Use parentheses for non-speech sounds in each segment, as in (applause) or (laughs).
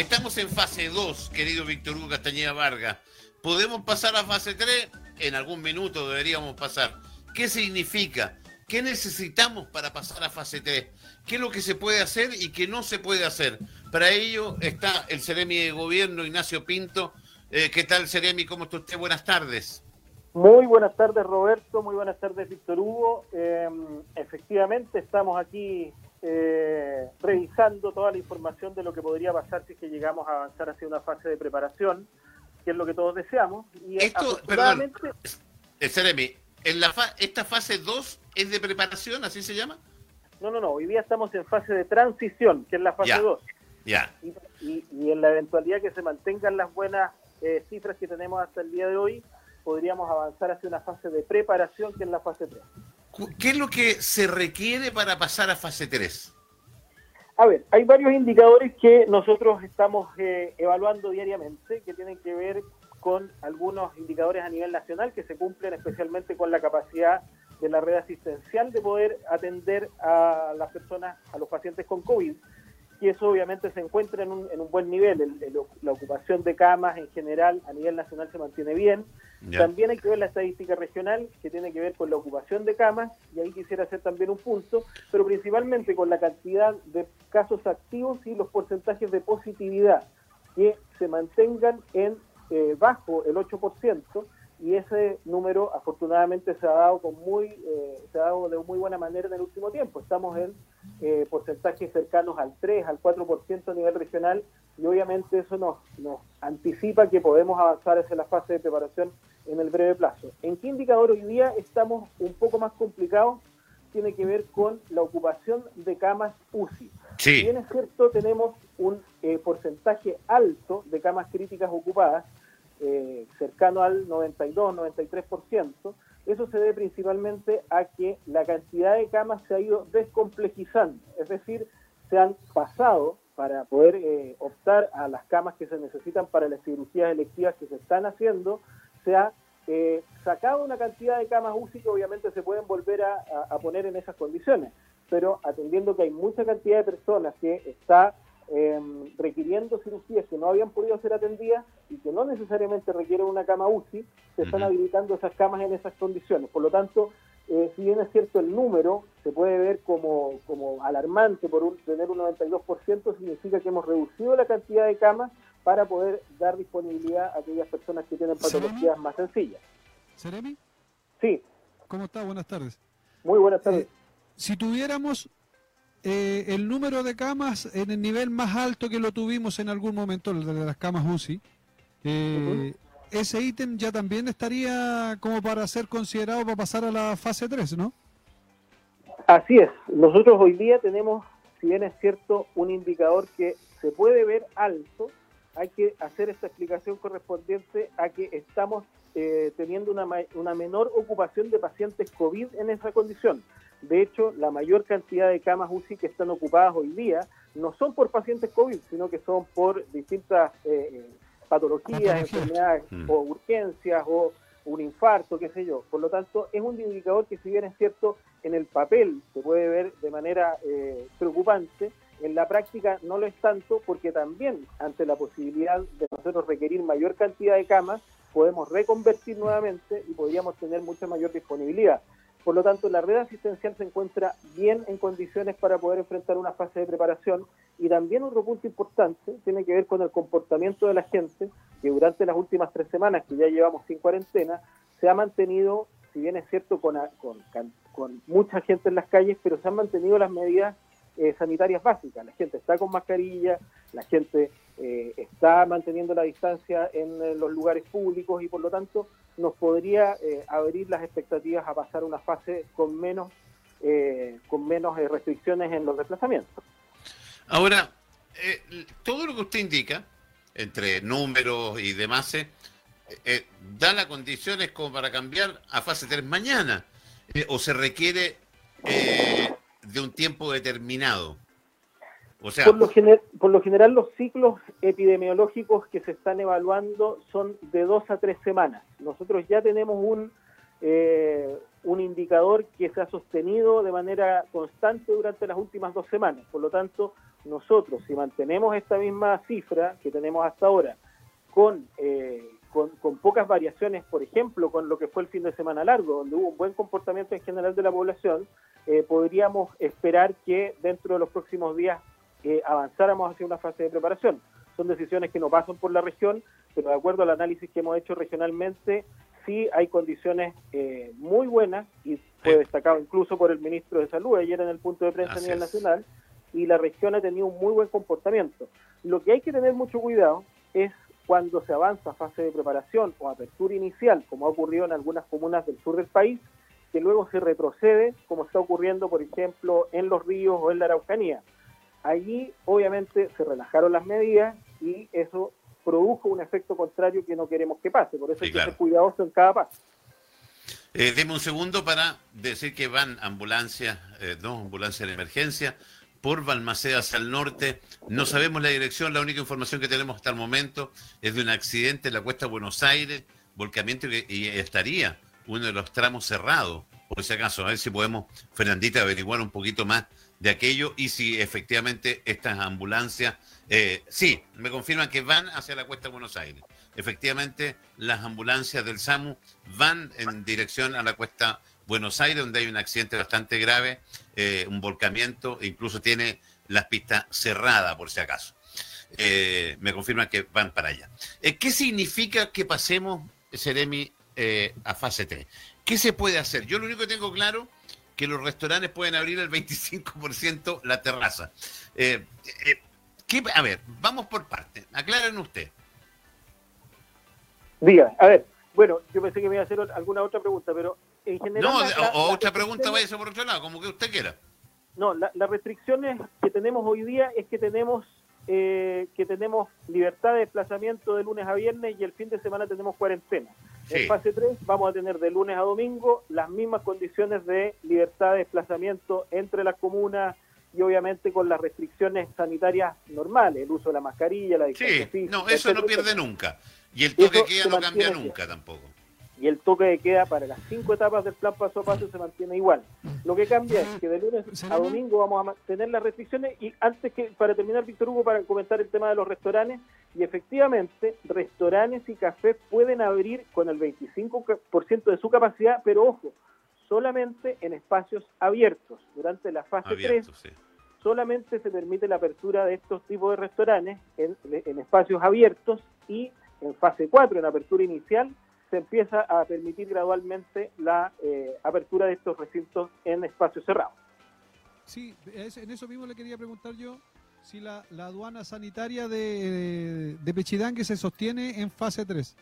estamos en fase 2, querido Víctor Hugo Castañeda Vargas. ¿Podemos pasar a fase 3? En algún minuto deberíamos pasar. ¿Qué significa? ¿Qué necesitamos para pasar a fase 3? ¿Qué es lo que se puede hacer y qué no se puede hacer? Para ello está el Ceremi de Gobierno, Ignacio Pinto. Eh, ¿Qué tal, Ceremi? ¿Cómo está usted? Buenas tardes. Muy buenas tardes, Roberto. Muy buenas tardes, Víctor Hugo. Em, efectivamente, estamos aquí eh, revisando toda la información de lo que podría pasar si es que llegamos a avanzar hacia una fase de preparación, que es lo que todos deseamos. Y Esto, perdón, en la ¿esta fase 2 es de preparación, así se llama? No, no, no. Hoy día estamos en fase de transición, que es la fase 2. Ya. Y, y, en la eventualidad que se mantengan las buenas eh, cifras que tenemos hasta el día de hoy, podríamos avanzar hacia una fase de preparación, que es la fase 3. ¿Qué es lo que se requiere para pasar a fase 3? A ver, hay varios indicadores que nosotros estamos eh, evaluando diariamente, que tienen que ver con algunos indicadores a nivel nacional que se cumplen especialmente con la capacidad de la red asistencial de poder atender a las personas, a los pacientes con COVID, y eso obviamente se encuentra en un, en un buen nivel. la ocupación de camas en general a nivel nacional se mantiene bien. También hay que ver la estadística regional que tiene que ver con la ocupación de camas, y ahí quisiera hacer también un punto, pero principalmente con la cantidad de casos activos y los porcentajes de positividad que se mantengan en eh, bajo el 8%, y ese número afortunadamente se ha dado con muy eh, se ha dado de muy buena manera en el último tiempo. Estamos en eh, porcentajes cercanos al 3, al 4% a nivel regional y obviamente eso nos, nos anticipa que podemos avanzar hacia la fase de preparación en el breve plazo. ¿En qué indicador hoy día estamos un poco más complicados? Tiene que ver con la ocupación de camas UCI. Sí. bien es cierto, tenemos un eh, porcentaje alto de camas críticas ocupadas, eh, cercano al 92-93%. Eso se debe principalmente a que la cantidad de camas se ha ido descomplejizando, es decir, se han pasado para poder eh, optar a las camas que se necesitan para las cirugías electivas que se están haciendo, se ha eh, sacado una cantidad de camas UCI que obviamente se pueden volver a, a poner en esas condiciones, pero atendiendo que hay mucha cantidad de personas que está eh, requiriendo cirugías que no habían podido ser atendidas y que no necesariamente requieren una cama UCI, se están habilitando esas camas en esas condiciones. Por lo tanto, eh, si bien es cierto el número, se puede ver como, como alarmante por un, tener un 92%, significa que hemos reducido la cantidad de camas para poder dar disponibilidad a aquellas personas que tienen patologías más sencillas. ¿Seremi? Sí. ¿Cómo está? Buenas tardes. Muy buenas tardes. Eh, si tuviéramos eh, el número de camas en el nivel más alto que lo tuvimos en algún momento, el de las camas UCI, eh, ese ítem ya también estaría como para ser considerado para pasar a la fase 3, ¿no? Así es. Nosotros hoy día tenemos, si bien es cierto, un indicador que se puede ver alto, hay que hacer esta explicación correspondiente a que estamos eh, teniendo una, una menor ocupación de pacientes COVID en esa condición. De hecho, la mayor cantidad de camas UCI que están ocupadas hoy día no son por pacientes COVID, sino que son por distintas eh, patologías, enfermedades mm. o urgencias o un infarto, qué sé yo. Por lo tanto, es un indicador que si bien es cierto, en el papel se puede ver de manera eh, preocupante, en la práctica no lo es tanto porque también ante la posibilidad de nosotros requerir mayor cantidad de camas, podemos reconvertir nuevamente y podríamos tener mucha mayor disponibilidad. Por lo tanto, la red asistencial se encuentra bien en condiciones para poder enfrentar una fase de preparación. Y también otro punto importante tiene que ver con el comportamiento de la gente, que durante las últimas tres semanas, que ya llevamos sin cuarentena, se ha mantenido, si bien es cierto, con, con, mucha gente en las calles, pero se han mantenido las medidas eh, sanitarias básicas. La gente está con mascarilla, la gente eh, está manteniendo la distancia en eh, los lugares públicos y por lo tanto nos podría eh, abrir las expectativas a pasar una fase con menos eh, con menos eh, restricciones en los desplazamientos. Ahora, todo lo que usted indica, entre números y demás, da las condiciones como para cambiar a fase 3 mañana, o se requiere de un tiempo determinado por, lo general los ciclos epidemiológicos que se están evaluando son de dos a tres semanas. Nosotros ya tenemos un, eh, un indicador que se ha sostenido de manera constante durante las últimas dos semanas. Por lo tanto, nosotros, si mantenemos esta misma cifra que tenemos hasta ahora, con, eh, con, pocas variaciones, por ejemplo, con lo que fue el fin de semana largo, donde hubo un buen comportamiento en general de la población, eh, podríamos esperar que dentro de los próximos días eh, avanzáramos hacia una fase de preparación. Son decisiones que no pasan por la región, pero de acuerdo al análisis que hemos hecho regionalmente, sí hay condiciones muy buenas y fue destacado incluso por el ministro de Salud ayer en el punto de prensa a nivel nacional y la región ha tenido un muy buen comportamiento. Lo que hay que tener mucho cuidado es cuando se avanza a fase de preparación o apertura inicial, como ha ocurrido en algunas comunas del sur del país, que luego se retrocede, como está ocurriendo, por ejemplo, en los ríos o en la Araucanía. Allí, obviamente, se relajaron las medidas y eso produjo un efecto contrario que no queremos que pase. Por eso hay que ser cuidadoso en cada paso. Eh, deme un segundo para decir que van ambulancias, eh, dos ambulancias de emergencia, por Balmaceda hacia el norte. No sabemos la dirección, la única información que tenemos hasta el momento es de un accidente en la cuesta de Buenos Aires, volcamiento y estaría uno de los tramos cerrados, por si acaso, a ver si podemos, Fernandita, averiguar un poquito más de aquello y si efectivamente estas ambulancias, eh, sí, me confirman que van hacia la cuesta Buenos Aires. Efectivamente, las ambulancias del SAMU van en dirección a la cuesta Buenos Aires, donde hay un accidente bastante grave, eh, un volcamiento, e incluso tiene las pistas cerradas, por si acaso. Eh, me confirman que van para allá. ¿Qué significa que pasemos, Seremi, a fase 3? ¿Qué se puede hacer? Yo lo único que tengo claro que los restaurantes pueden abrir el 25% la terraza. a ver, vamos por parte. Aclaren usted. Diga, a ver, bueno, yo pensé que me iba a hacer alguna otra pregunta, pero no, o, otra pregunta vaya por otro lado, como que usted quiera. No, las restricciones que tenemos hoy día es que tenemos eh, que tenemos libertad de desplazamiento de lunes a viernes y el fin de semana tenemos cuarentena. En fase 3 vamos a tener de lunes a domingo las mismas condiciones de libertad de desplazamiento entre las comunas y obviamente con las restricciones sanitarias normales, el uso de la mascarilla, la distancia Sí, no, eso no pierde nunca. Y el toque queda no cambia nunca tampoco y el toque de queda para las cinco etapas del plan paso a paso se mantiene igual. Lo que cambia es que de lunes a domingo vamos a mantener las restricciones y antes que, para terminar, Víctor Hugo, para comentar el tema de los restaurantes, y efectivamente, restaurantes y cafés pueden abrir con el 25% de su capacidad, pero ojo, solamente en espacios abiertos. Durante la fase 3 solamente se permite la apertura de estos tipos de restaurantes en, en espacios abiertos y en fase 4, en apertura inicial, se empieza a permitir gradualmente la eh, apertura de estos recintos en espacios cerrados. Sí, en eso mismo le quería preguntar yo si la, aduana sanitaria de, de Pechidangue se sostiene en fase 3.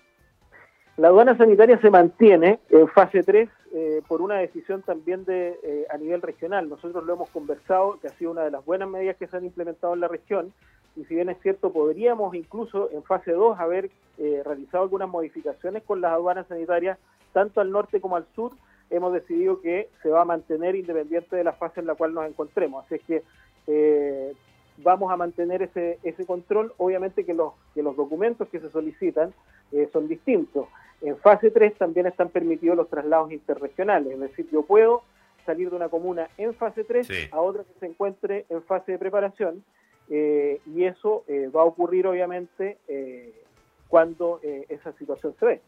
La aduana sanitaria se mantiene en fase 3 eh, por una decisión también de eh, a nivel regional. Nosotros lo hemos conversado, que ha sido una de las buenas medidas que se han implementado en la región, y si bien es cierto, podríamos incluso en fase 2 haber eh, realizado algunas modificaciones con las aduanas sanitarias, tanto al norte como al sur, hemos decidido que se va a mantener independiente de la fase en la cual nos encontremos. Así es que eh, vamos a mantener ese, ese control. Obviamente que los, que los documentos que se solicitan eh, son distintos. En fase 3 también están permitidos los traslados interregionales, es decir, yo puedo salir de una comuna en fase 3 a otra que se encuentre en fase de preparación eh, y eso eh, va a ocurrir obviamente eh, cuando esa situación se ve.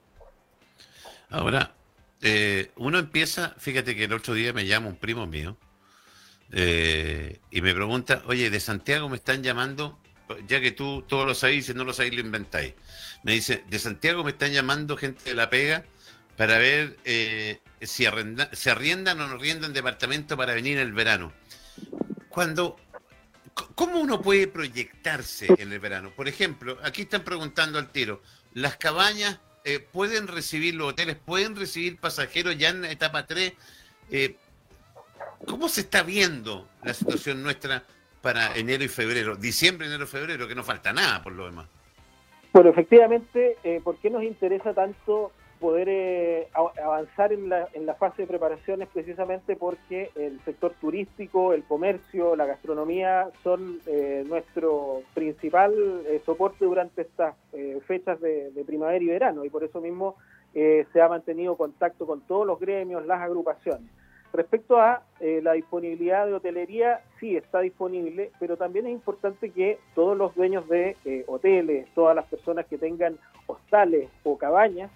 Ahora, uno empieza, fíjate que el otro día me llama un primo mío y me pregunta, oye, de Santiago me están llamando, ya que tú todos lo sabéis, si no lo sabéis lo inventáis. Me dice, de Santiago me están llamando gente de la pega para ver si se arriendan o no arriendan departamento para venir el verano. Cuando ¿Cómo uno puede proyectarse en el verano? Por ejemplo, aquí están preguntando al tiro, ¿las cabañas eh, pueden recibir, los hoteles pueden recibir pasajeros ya en etapa 3? Eh, ¿Cómo se está viendo la situación nuestra para enero y febrero? Diciembre, enero febrero, que no falta nada por lo demás. Bueno, efectivamente, eh, ¿por qué nos interesa tanto poder eh, avanzar en la, en la fase de preparaciones precisamente porque el sector turístico, el comercio, la gastronomía son eh, nuestro principal eh, soporte durante estas fechas de, primavera y verano y por eso mismo se ha mantenido contacto con todos los gremios, las agrupaciones. Respecto a eh, la disponibilidad de hotelería, sí está disponible, pero también es importante que todos los dueños de eh, hoteles, todas las personas que tengan hostales o cabañas,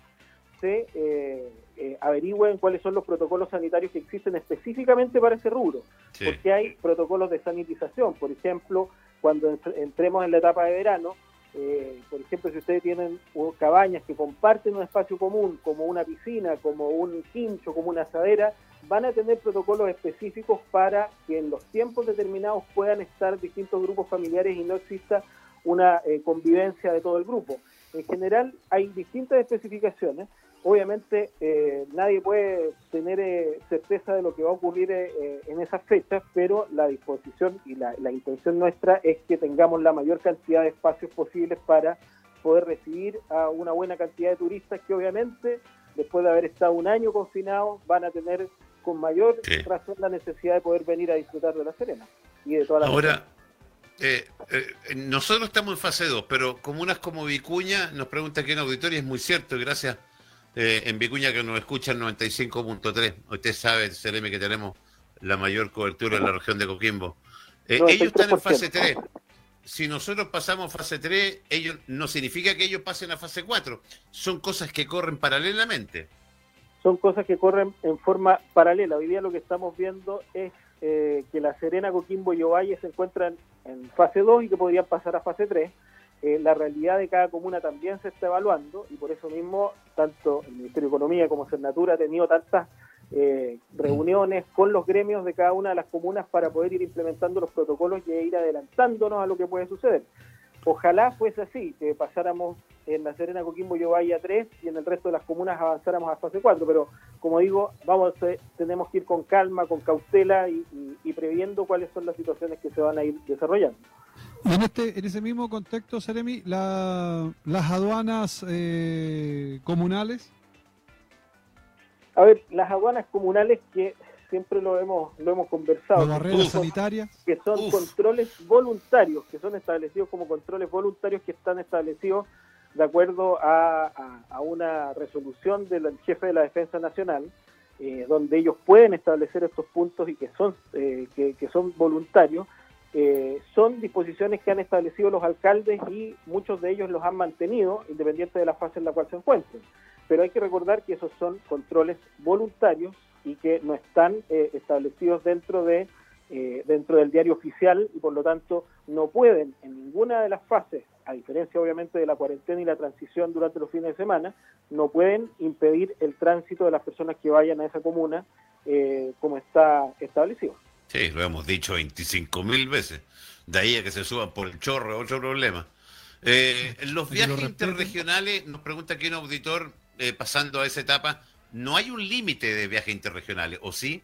se eh, averigüen cuáles son los protocolos sanitarios que existen específicamente para ese rubro, porque hay protocolos de sanitización. Por ejemplo, cuando entremos en la etapa de verano, eh, por ejemplo, si ustedes tienen cabañas que comparten un espacio común, como una piscina, como un quincho, como una asadera, van a tener protocolos específicos para que en los tiempos determinados puedan estar distintos grupos familiares y no exista una eh, convivencia de todo el grupo. En general hay distintas especificaciones, Obviamente eh, nadie puede tener eh, certeza de lo que va a ocurrir eh, en esas fechas, pero la disposición y la, intención nuestra es que tengamos la mayor cantidad de espacios posibles para poder recibir a una buena cantidad de turistas que obviamente después de haber estado un año confinados van a tener con mayor razón la necesidad de poder venir a disfrutar de La Serena y de toda la Ahora, nosotros estamos en fase 2, pero comunas como Vicuña nos pregunta aquí en auditorio, es muy cierto, gracias eh, en Vicuña que nos escuchan 95.3. Usted sabe, Cereme, que tenemos la mayor cobertura en la región de Coquimbo. Eh, ellos están en fase 3. Si nosotros pasamos fase 3, ellos no significa que ellos pasen a fase 4. Son cosas que corren paralelamente. Son cosas que corren en forma paralela. Hoy día lo que estamos viendo es eh, que La Serena, Coquimbo y Ovalle se encuentran en fase 2 y que podrían pasar a fase 3 eh, la realidad de cada comuna también se está evaluando y por eso mismo tanto el Ministerio de Economía como Cernatura ha tenido tantas eh, reuniones con los gremios de cada una de las comunas para poder ir implementando los protocolos y ir adelantándonos a lo que puede suceder. Ojalá fuese así, que pasáramos en La Serena, Coquimbo y Ovalle a 3 y en el resto de las comunas avanzáramos a fase 4, pero como digo, vamos tenemos que ir con calma, con cautela y previendo cuáles son las situaciones que se van a ir desarrollando. En, este, en ese mismo contexto, Seremi, las aduanas eh, comunales. A ver, las aduanas comunales que siempre lo hemos lo hemos conversado. barreras sanitarias. Que son controles voluntarios, que son establecidos como controles voluntarios que están establecidos de acuerdo a, una resolución del jefe de la Defensa Nacional, eh, donde ellos pueden establecer estos puntos y que son, eh, que, que son voluntarios eh, son disposiciones que han establecido los alcaldes y muchos de ellos los han mantenido, independiente de la fase en la cual se encuentren. Pero hay que recordar que esos son controles voluntarios y que no están eh, establecidos dentro de eh, dentro del diario oficial y por lo tanto no pueden en ninguna de las fases, a diferencia obviamente de la cuarentena y la transición durante los fines de semana, no pueden impedir el tránsito de las personas que vayan a esa comuna como está establecido. Sí, lo hemos dicho 25 mil veces. De ahí a que se suban por el chorro, otro problema. Eh, los viajes interregionales, nos pregunta aquí un auditor, eh, pasando a esa etapa, ¿no hay un límite de viajes interregionales, o sí?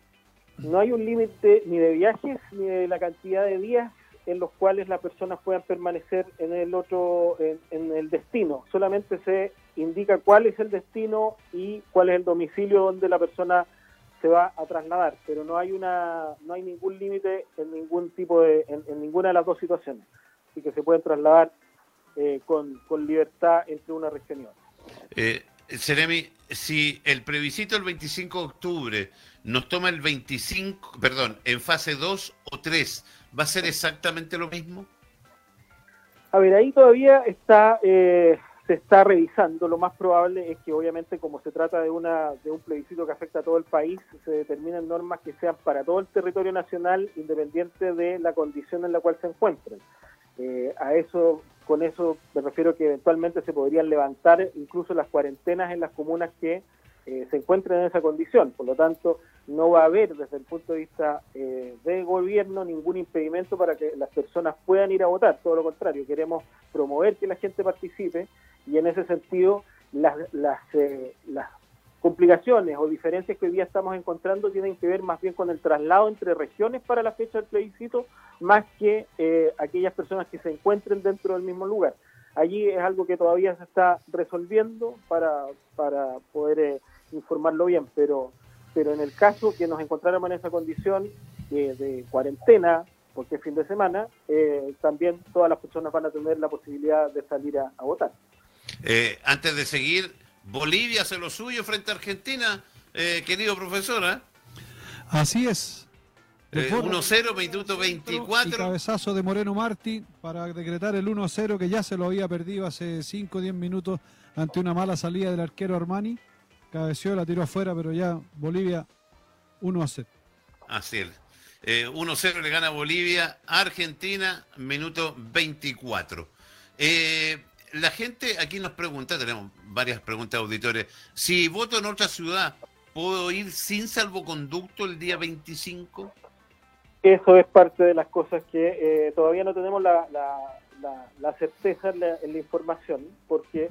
No hay un límite ni de viajes ni de la cantidad de días en los cuales las personas puedan permanecer en el otro, en el destino. Solamente se indica cuál es el destino y cuál es el domicilio donde la persona se va a trasladar, pero no hay una no hay ningún límite en ningún tipo de en, ninguna de las dos situaciones, así que se pueden trasladar eh, con, libertad entre una región y otra. Eh, si el plebiscito el 25 de octubre nos toma el 25, perdón, en fase 2 o 3, ¿va a ser exactamente lo mismo? A ver, ahí todavía está eh, se está revisando. Lo más probable es que obviamente como se trata de, una, de un plebiscito que afecta a todo el país, se determinen normas que sean para todo el territorio nacional independiente de la condición en la cual se encuentren. Eh, a eso, con eso me refiero que eventualmente se podrían levantar incluso las cuarentenas en las comunas que eh, se encuentren en esa condición. Por lo tanto, no va a haber desde el punto de vista eh, del gobierno ningún impedimento para que las personas puedan ir a votar. Todo lo contrario, queremos promover que la gente participe y en ese sentido las, eh, las complicaciones o diferencias que hoy día estamos encontrando tienen que ver más bien con el traslado entre regiones para la fecha del plebiscito, más que eh, aquellas personas que se encuentren dentro del mismo lugar. Allí es algo que todavía se está resolviendo para, para poder eh, informarlo bien, pero, pero en el caso que nos encontráramos en esa condición de cuarentena, porque es fin de semana, también todas las personas van a tener la posibilidad de salir a votar. Eh, antes de seguir, Bolivia hace lo suyo frente a Argentina, eh, querido profesor. ¿eh? Así es. Eh, 1-0, minuto 24. Y cabezazo de Moreno Martí para decretar el 1-0 que ya se lo había perdido hace 5 o 10 minutos ante una mala salida del arquero Armani. Cabeció, la tiró afuera, pero ya Bolivia 1-0. Así es. Eh, 1-0 le gana Bolivia, Argentina, minuto 24. Eh, la gente aquí nos pregunta, tenemos varias preguntas auditores, si voto en otra ciudad, ¿puedo ir sin salvoconducto el día 25? Eso es parte de las cosas que eh, todavía no tenemos la, la, certeza en la, información, porque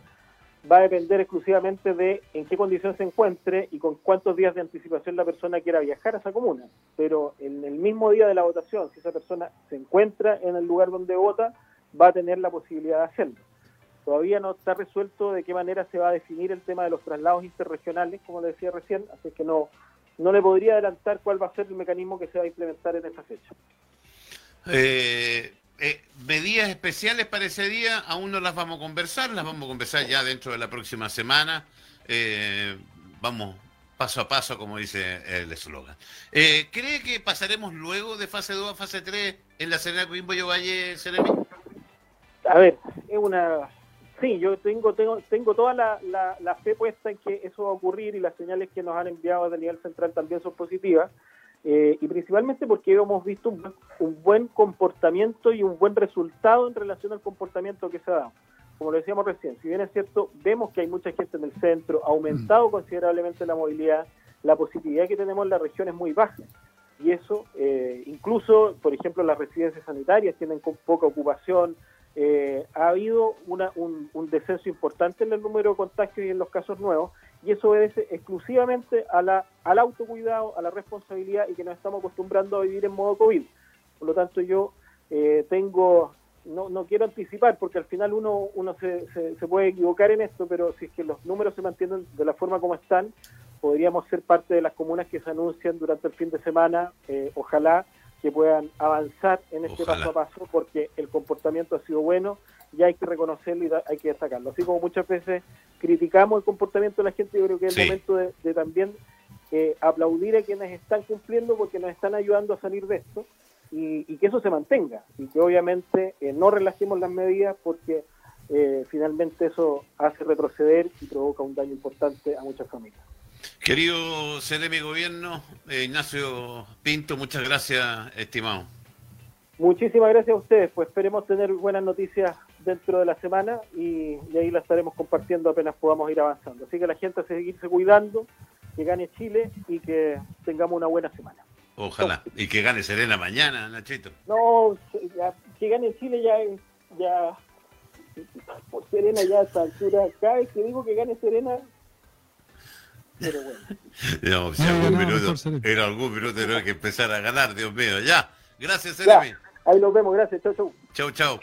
va a depender exclusivamente de en qué condición se encuentre y con cuántos días de anticipación la persona quiera viajar a esa comuna. Pero en el mismo día de la votación, si esa persona se encuentra en el lugar donde vota, va a tener la posibilidad de hacerlo. Todavía no está resuelto de qué manera se va a definir el tema de los traslados interregionales, como le decía recién, así que no, no le podría adelantar cuál va a ser el mecanismo que se va a implementar en esa fecha. Eh, eh, medidas especiales para ese día aún no las vamos a conversar, las vamos a conversar ya dentro de la próxima semana. Eh, vamos paso a paso, como dice el eslogan. ¿Cree que pasaremos luego de fase 2 a fase 3 en la Serena Coimbo Valle, Seremi? A ver, es una Sí, yo tengo tengo tengo toda la, la, fe puesta en que eso va a ocurrir y las señales que nos han enviado a nivel central también son positivas. Eh, y principalmente porque hemos visto un, un, buen comportamiento y un buen resultado en relación al comportamiento que se ha dado. Como lo decíamos recién, si bien es cierto, vemos que hay mucha gente en el centro, ha aumentado mm. considerablemente la movilidad, la positividad que tenemos en la región es muy baja. Y eso, eh, incluso, por ejemplo, las residencias sanitarias tienen poca ocupación, eh, ha habido un, descenso importante en el número de contagios y en los casos nuevos, y eso obedece exclusivamente a la, al autocuidado, a la responsabilidad y que nos estamos acostumbrando a vivir en modo COVID. Por lo tanto, yo eh, tengo, no, no quiero anticipar, porque al final uno, uno se, se, puede equivocar en esto, pero si es que los números se mantienen de la forma como están, podríamos ser parte de las comunas que se anuncian durante el fin de semana, eh, ojalá que puedan avanzar en este paso a paso porque el comportamiento ha sido bueno y hay que reconocerlo y hay que destacarlo. Así como muchas veces criticamos el comportamiento de la gente, yo creo que es el momento de, también eh, aplaudir a quienes están cumpliendo porque nos están ayudando a salir de esto y, que eso se mantenga y que obviamente eh, no relajemos las medidas porque eh, finalmente eso hace retroceder y provoca un daño importante a muchas familias. Querido CDM Gobierno, eh, Ignacio Pinto, muchas gracias, estimado. Muchísimas gracias a ustedes, pues esperemos tener buenas noticias dentro de la semana y, ahí las estaremos compartiendo apenas podamos ir avanzando. Así que la gente a seguirse cuidando, que gane Chile y que tengamos una buena semana. Ojalá, y que gane Serena mañana, Nachito. No, que gane Chile ya, ya, por Serena ya a esta altura, cada vez que digo que gane Serena, pero bueno. (laughs) si algún minuto, en algún minuto tenemos que empezar a ganar, Dios mío. Ya, gracias. Ahí nos vemos, gracias. Chau, chau. Chau, chau.